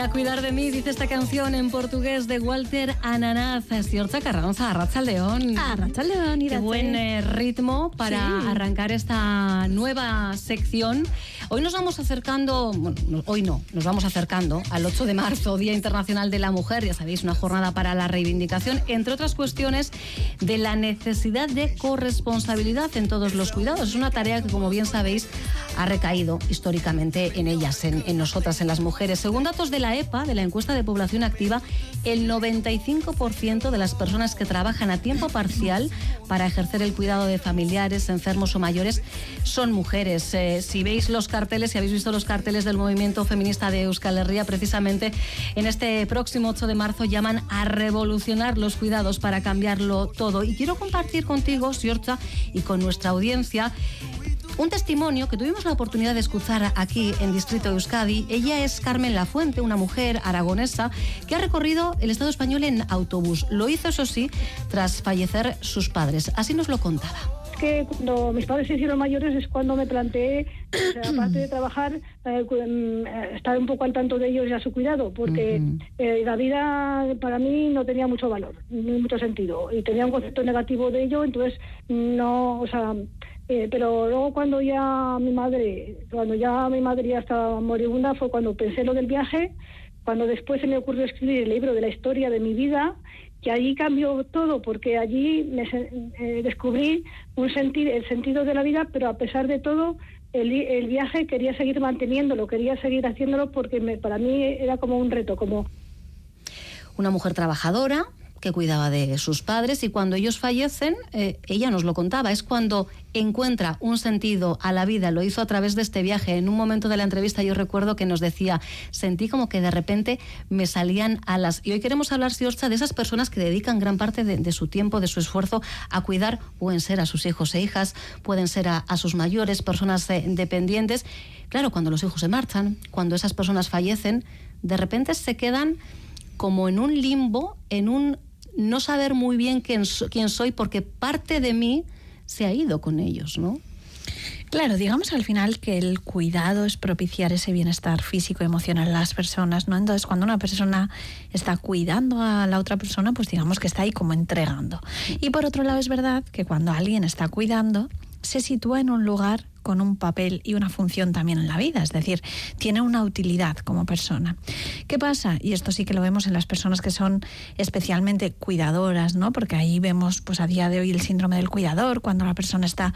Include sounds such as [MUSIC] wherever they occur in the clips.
A cuidar de mí, dice esta canción en portugués de Walter Ananaz. Siorcha Carranza, Arracha León. Arracha León, Qué buen eh, ritmo para arrancar esta nueva sección. Hoy nos vamos acercando, bueno, hoy no, nos vamos acercando al 8 de marzo, Día Internacional de la Mujer, ya sabéis, una jornada para la reivindicación, entre otras cuestiones, de la necesidad de corresponsabilidad en todos los cuidados. Es una tarea que, como bien sabéis, ha recaído históricamente en ellas, en, nosotras, en las mujeres. Según datos de la EPA, de la encuesta de población activa, el 95% de las personas que trabajan a tiempo parcial para ejercer el cuidado de familiares, enfermos o mayores son mujeres. Eh, si veis los carteles, si habéis visto los carteles del movimiento feminista de Euskal Herria, precisamente en este próximo 8 de marzo llaman a revolucionar los cuidados para cambiarlo todo. Y quiero compartir contigo, Siorcha, y con nuestra audiencia, un testimonio que tuvimos la oportunidad de escuchar aquí en Distrito Euskadi. Ella es Carmen Lafuente, una mujer aragonesa que ha recorrido el Estado español en autobús. Lo hizo, eso sí, tras fallecer sus padres. Así nos lo contaba que cuando mis padres se hicieron mayores es cuando me planteé, [CLEARS THROAT] aparte de trabajar, eh, mm, estar un poco al tanto de ellos y a su cuidado, porque eh, la vida para mí no tenía mucho valor, ni mucho sentido, y tenía un concepto negativo de ello, entonces no, o sea, eh, pero luego cuando ya mi madre, cuando ya mi madre ya estaba moribunda, fue cuando pensé lo del viaje, cuando después se me ocurrió escribir el libro de la historia de mi vida, que allí cambió todo, porque allí me, eh, descubrí un el sentido de la vida, pero a pesar de todo, el, el viaje quería seguir manteniéndolo, quería seguir haciéndolo porque me, para mí era como un reto, como... Una mujer trabajadora, que cuidaba de sus padres y cuando ellos fallecen, eh, ella nos lo contaba, es cuando encuentra un sentido a la vida, lo hizo a través de este viaje. En un momento de la entrevista yo recuerdo que nos decía, sentí como que de repente me salían alas. Y hoy queremos hablar, Siorcha, de esas personas que dedican gran parte de, su tiempo, de su esfuerzo a cuidar, pueden ser a sus hijos e hijas, pueden ser a, sus mayores, personas eh, dependientes. Claro, cuando los hijos se marchan, cuando esas personas fallecen, de repente se quedan como en un limbo, en un no saber muy bien quién, quién soy porque parte de mí se ha ido con ellos, ¿no? Claro, digamos al final que el cuidado es propiciar ese bienestar físico y emocional en las personas, ¿no? Entonces, cuando una persona está cuidando a la otra persona, pues digamos que está ahí como entregando. Y por otro lado, es verdad que cuando alguien está cuidando, se sitúa en un lugar con un papel y una función también en la vida, es decir, tiene una utilidad como persona. ¿Qué pasa? Y esto sí que lo vemos en las personas que son especialmente cuidadoras, ¿no? Porque ahí vemos pues a día de hoy el síndrome del cuidador, cuando la persona está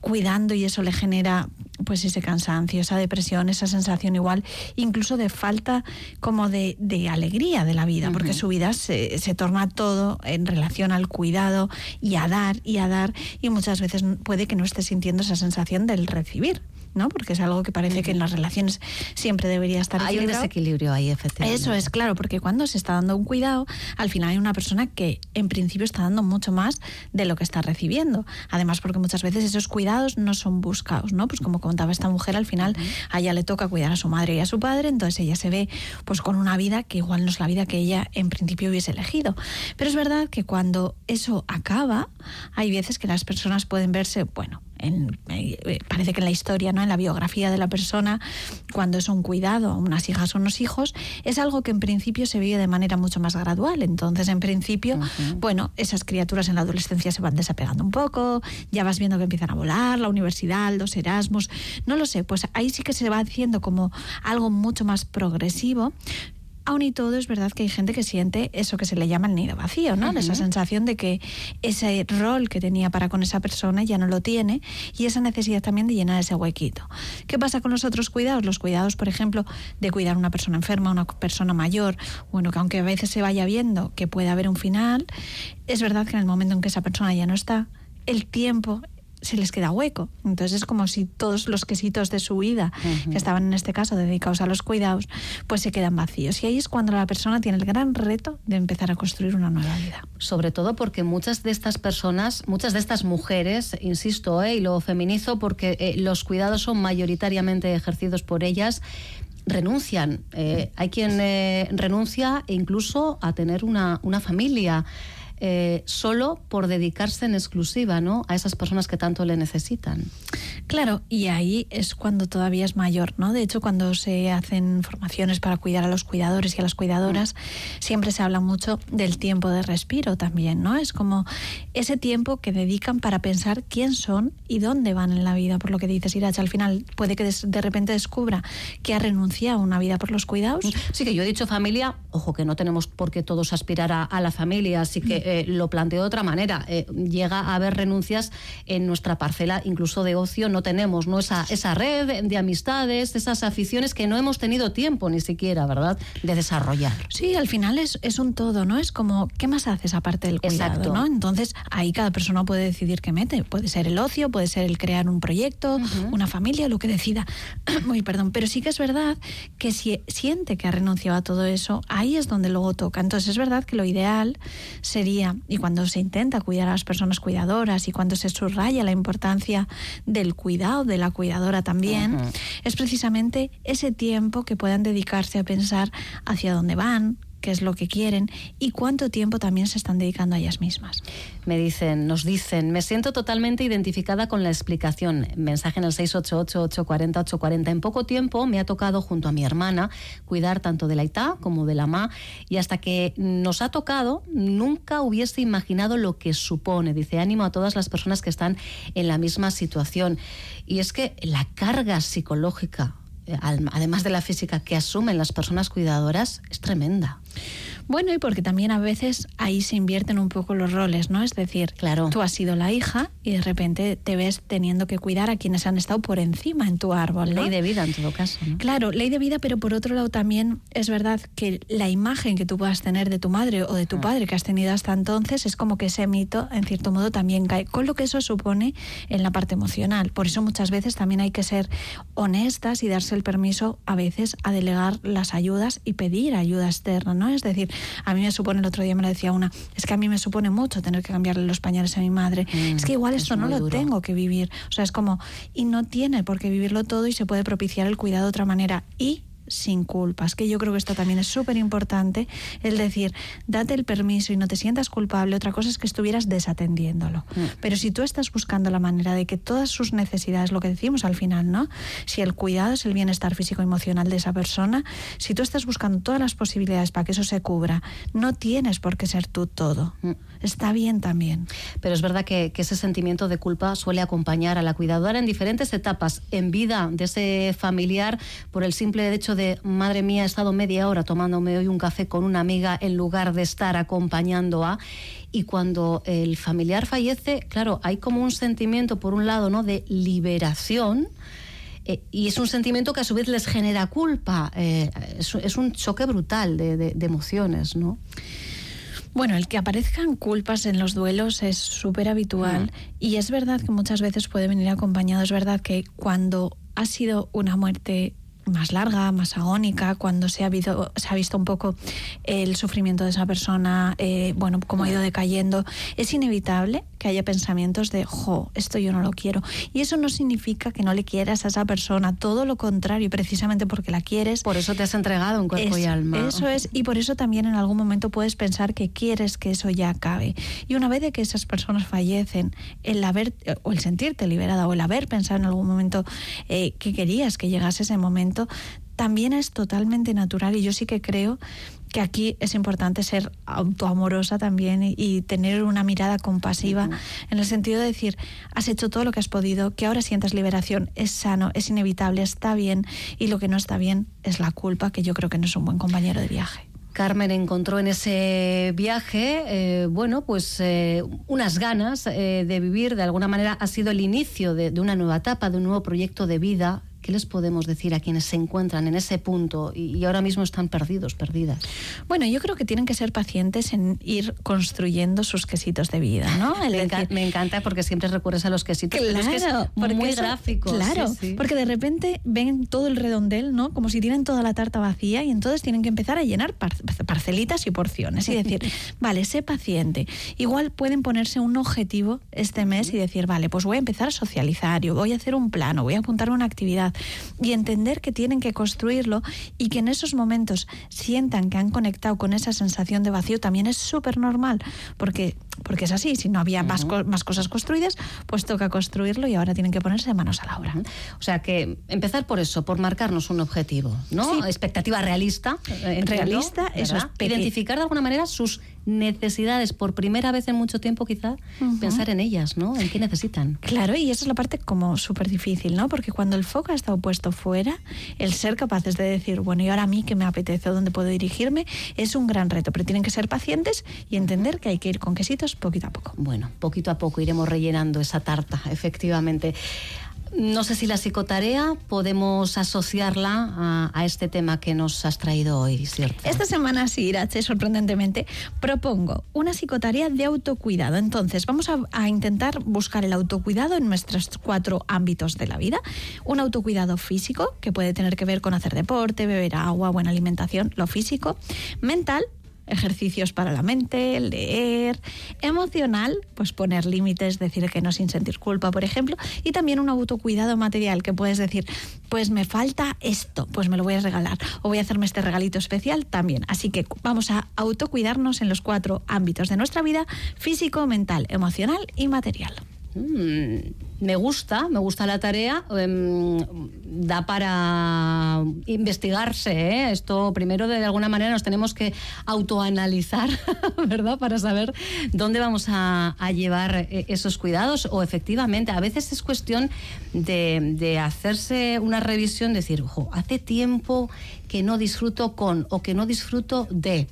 cuidando y eso le genera pues ese cansancio, esa depresión, esa sensación igual, incluso de falta como de, alegría de la vida, porque su vida se, se torna todo en relación al cuidado y a dar y a dar, y muchas veces puede que no esté sintiendo esa sensación del recibir. ¿no? Porque es algo que parece que en las relaciones siempre debería estar Hay un desequilibrio ahí, efectivamente. Eso es, claro, porque cuando se está dando un cuidado, al final hay una persona que en principio está dando mucho más de lo que está recibiendo. Además, porque muchas veces esos cuidados no son buscados, ¿no? Pues como contaba esta mujer, al final a ella le toca cuidar a su madre y a su padre, entonces ella se ve pues con una vida que igual no es la vida que ella en principio hubiese elegido. Pero es verdad que cuando eso acaba, hay veces que las personas pueden verse, bueno, eh, parece que en la historia, ¿no? en la biografía de la persona, cuando es un cuidado, unas hijas o unos hijos, es algo que en principio se vive de manera mucho más gradual. Entonces, en principio, bueno, esas criaturas en la adolescencia se van desapegando un poco, ya vas viendo que empiezan a volar, la universidad, los Erasmus, no lo sé, pues ahí sí que se va haciendo como algo mucho más progresivo. Aún y todo es verdad que hay gente que siente eso que se le llama el nido vacío, ¿no? Esa sensación de que ese rol que tenía para con esa persona ya no lo tiene y esa necesidad también de llenar ese huequito. ¿Qué pasa con los otros cuidados? Los cuidados, por ejemplo, de cuidar a una persona enferma, una persona mayor, bueno, que aunque a veces se vaya viendo que puede haber un final, es verdad que en el momento en que esa persona ya no está, el tiempo se les queda hueco. Entonces es como si todos los quesitos de su vida, que estaban en este caso dedicados a los cuidados, pues se quedan vacíos. Y ahí es cuando la persona tiene el gran reto de empezar a construir una nueva vida. Sobre todo porque muchas de estas personas, muchas de estas mujeres, insisto, ¿eh? y lo feminizo porque eh, los cuidados son mayoritariamente ejercidos por ellas, renuncian. Eh, hay quien renuncia incluso a tener una, una familia. Eh, solo por dedicarse en exclusiva ¿no? a esas personas que tanto le necesitan. Claro, y ahí es cuando todavía es mayor, ¿no? De hecho, cuando se hacen formaciones para cuidar a los cuidadores y a las cuidadoras, siempre se habla mucho del tiempo de respiro también, ¿no? Es como ese tiempo que dedican para pensar quién son y dónde van en la vida, por lo que dices, Iracha, al final puede que de repente descubra que ha renunciado a una vida por los cuidados. Sí, que yo he dicho familia, ojo, que no tenemos por qué todos aspirar a, la familia, así que eh, lo planteo de otra manera. Eh, llega a haber renuncias en nuestra parcela, incluso de ocio, no tenemos ¿no? Esa, esa red de amistades, esas aficiones que no hemos tenido tiempo ni siquiera, ¿verdad?, de desarrollar. Sí, al final es, es un todo, ¿no? Es como, ¿qué más haces aparte del cuidado, ¿no? Entonces, ahí cada persona puede decidir qué mete. Puede ser el ocio, puede ser el crear un proyecto, una familia, lo que decida. [CLEARS THROAT] Muy perdón, pero sí que es verdad que si siente que ha renunciado a todo eso, ahí es donde luego toca. Entonces, es verdad que lo ideal sería, y cuando se intenta cuidar a las personas cuidadoras y cuando se subraya la importancia del cuidado, de la cuidadora también, es precisamente ese tiempo que puedan dedicarse a pensar hacia dónde van, qué es lo que quieren y cuánto tiempo también se están dedicando a ellas mismas. Me dicen, nos dicen, me siento totalmente identificada con la explicación. Mensaje en el 688-840-840. En poco tiempo me ha tocado junto a mi hermana cuidar tanto de la ITA como de la MA y hasta que nos ha tocado nunca hubiese imaginado lo que supone. Dice, ánimo a todas las personas que están en la misma situación. Y es que la carga psicológica además de la física que asumen las personas cuidadoras, es tremenda. Bueno, y porque también a veces ahí se invierten un poco los roles, ¿no? Es decir, claro. tú has sido la hija y de repente te ves teniendo que cuidar a quienes han estado por encima en tu árbol. Ley de vida en todo caso. Claro, ley de vida, pero por otro lado también es verdad que la imagen que tú puedas tener de tu madre o de tu ah. padre que has tenido hasta entonces es como que ese mito, en cierto modo, también cae, con lo que eso supone en la parte emocional. Por eso muchas veces también hay que ser honestas y darse el permiso a veces a delegar las ayudas y pedir ayuda externa, ¿no? Es decir, a mí me supone, el otro día me lo decía una, es que a mí me supone mucho tener que cambiarle los pañales a mi madre. Mm, es que igual esto no lo tengo que vivir. O sea, es como, y no tiene por qué vivirlo todo y se puede propiciar el cuidado de otra manera. Y sin culpas, que yo creo que esto también es súper importante, el decir, date el permiso y no te sientas culpable, otra cosa es que estuvieras desatendiéndolo. Mm. Pero si tú estás buscando la manera de que todas sus necesidades, lo que decimos al final, ¿no? Si el cuidado es el bienestar físico y emocional de esa persona, si tú estás buscando todas las posibilidades para que eso se cubra, no tienes por qué ser tú todo. Mm. Está bien también. Pero es verdad que, que ese sentimiento de culpa suele acompañar a la cuidadora en diferentes etapas en vida de ese familiar por el simple hecho de, madre mía, he estado media hora tomándome hoy un café con una amiga en lugar de estar acompañando a... Y cuando el familiar fallece, claro, hay como un sentimiento, por un lado, ¿no? de liberación, eh, y es un sentimiento que a su vez les genera culpa. Eh, es, un choque brutal de, de, emociones, ¿no? Bueno, el que aparezcan culpas en los duelos es súper habitual y es verdad que muchas veces puede venir acompañado. Es verdad que cuando ha sido una muerte más larga, más agónica, cuando se ha, visto, se ha visto un poco el sufrimiento de esa persona, eh, bueno, cómo ha ido decayendo, es inevitable que haya pensamientos de, jo, esto yo no lo quiero. Y eso no significa que no le quieras a esa persona, todo lo contrario, precisamente porque la quieres. Por eso te has entregado en cuerpo y alma. Eso es, y por eso también en algún momento puedes pensar que quieres que eso ya acabe. Y una vez de que esas personas fallecen, el haber, o el sentirte liberada, o el haber pensado en algún momento eh, que querías que llegase ese momento, también es totalmente natural y yo sí que creo que aquí es importante ser autoamorosa también y, tener una mirada compasiva en el sentido de decir, has hecho todo lo que has podido, que ahora sientas liberación, es sano, es inevitable, está bien y lo que no está bien es la culpa, que yo creo que no es un buen compañero de viaje. Carmen encontró en ese viaje, eh, bueno, pues eh, unas ganas eh, de vivir, de alguna manera ha sido el inicio de, una nueva etapa, de un nuevo proyecto de vida ¿Qué les podemos decir a quienes se encuentran en ese punto y, ahora mismo están perdidos, perdidas? Bueno, yo creo que tienen que ser pacientes en ir construyendo sus quesitos de vida, ¿no? [LAUGHS] me, encanta porque siempre recurres a los quesitos. Claro, porque muy gráficos. Claro, porque de repente ven todo el redondel, ¿no? Como si tienen toda la tarta vacía y entonces tienen que empezar a llenar parcelitas y porciones y [LAUGHS] decir, vale, sé paciente. Igual pueden ponerse un objetivo este mes y decir, vale, pues voy a empezar a socializar, yo voy a hacer un plano, voy a apuntar una actividad Y entender que tienen que construirlo y que en esos momentos sientan que han conectado con esa sensación de vacío también es súper normal, porque, porque es así, si no había más, más cosas construidas, pues toca construirlo y ahora tienen que ponerse manos a la obra. O sea que empezar por eso, por marcarnos un objetivo, ¿no? Expectativa realista. Eh, realista, eso es Identificar de alguna manera sus necesidades por primera vez en mucho tiempo quizá, pensar en ellas, ¿no? En qué necesitan. Claro, y esa es la parte como súper difícil, ¿no? Porque cuando el foco ha estado puesto fuera, el ser capaces de decir, bueno, y ahora a mí que me apetece o dónde puedo dirigirme, es un gran reto, pero tienen que ser pacientes y entender que hay que ir con quesitos poquito a poco. Bueno, poquito a poco iremos rellenando esa tarta, efectivamente. No sé si la psicotarea podemos asociarla a, este tema que nos has traído hoy, ¿cierto? Esta semana sí, Irache, sorprendentemente, propongo una psicotarea de autocuidado. Entonces, vamos a, a, intentar buscar el autocuidado en nuestros cuatro ámbitos de la vida. Un autocuidado físico, que puede tener que ver con hacer deporte, beber agua, buena alimentación, lo físico. Mental, ejercicios para la mente, leer, emocional, pues poner límites, decir que no sin sentir culpa, por ejemplo, y también un autocuidado material, que puedes decir, pues me falta esto, pues me lo voy a regalar, o voy a hacerme este regalito especial también. Así que vamos a autocuidarnos en los cuatro ámbitos de nuestra vida, físico, mental, emocional y material. Mm, me gusta, me gusta la tarea. Em, da para investigarse. ¿eh? Esto primero, de alguna manera, nos tenemos que autoanalizar, [LAUGHS] ¿verdad? Para saber dónde vamos a, llevar eh, esos cuidados. O efectivamente, a veces es cuestión de, de hacerse una revisión, decir, ojo, hace tiempo que no disfruto con o que no disfruto de.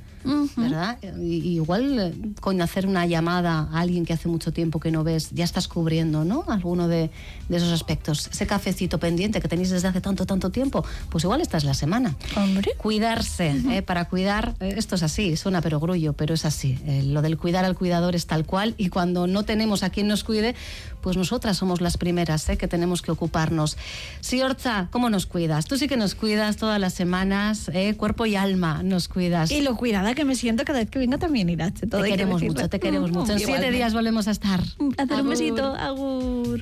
¿Verdad? igual eh, con hacer una llamada a alguien que hace mucho tiempo que no ves, ya estás cubriendo, ¿no? Alguno de, esos aspectos. Ese cafecito pendiente que tenéis desde hace tanto, tanto tiempo, pues igual esta es la semana. Hombre. Cuidarse, ¿eh? para cuidar, eh, esto es así, suena pero grullo, pero es así. lo del cuidar al cuidador es tal cual y cuando no tenemos a quien nos cuide, pues nosotras somos las primeras que tenemos que ocuparnos. Sí, Orcha, ¿cómo nos cuidas? Tú sí que nos cuidas todas las semanas, cuerpo y alma nos cuidas. Y lo cuidada que me siento cada vez que vengo también, Irache. Todo te queremos mucho, te queremos mucho. En siete días volvemos a estar. Un besito. Agur.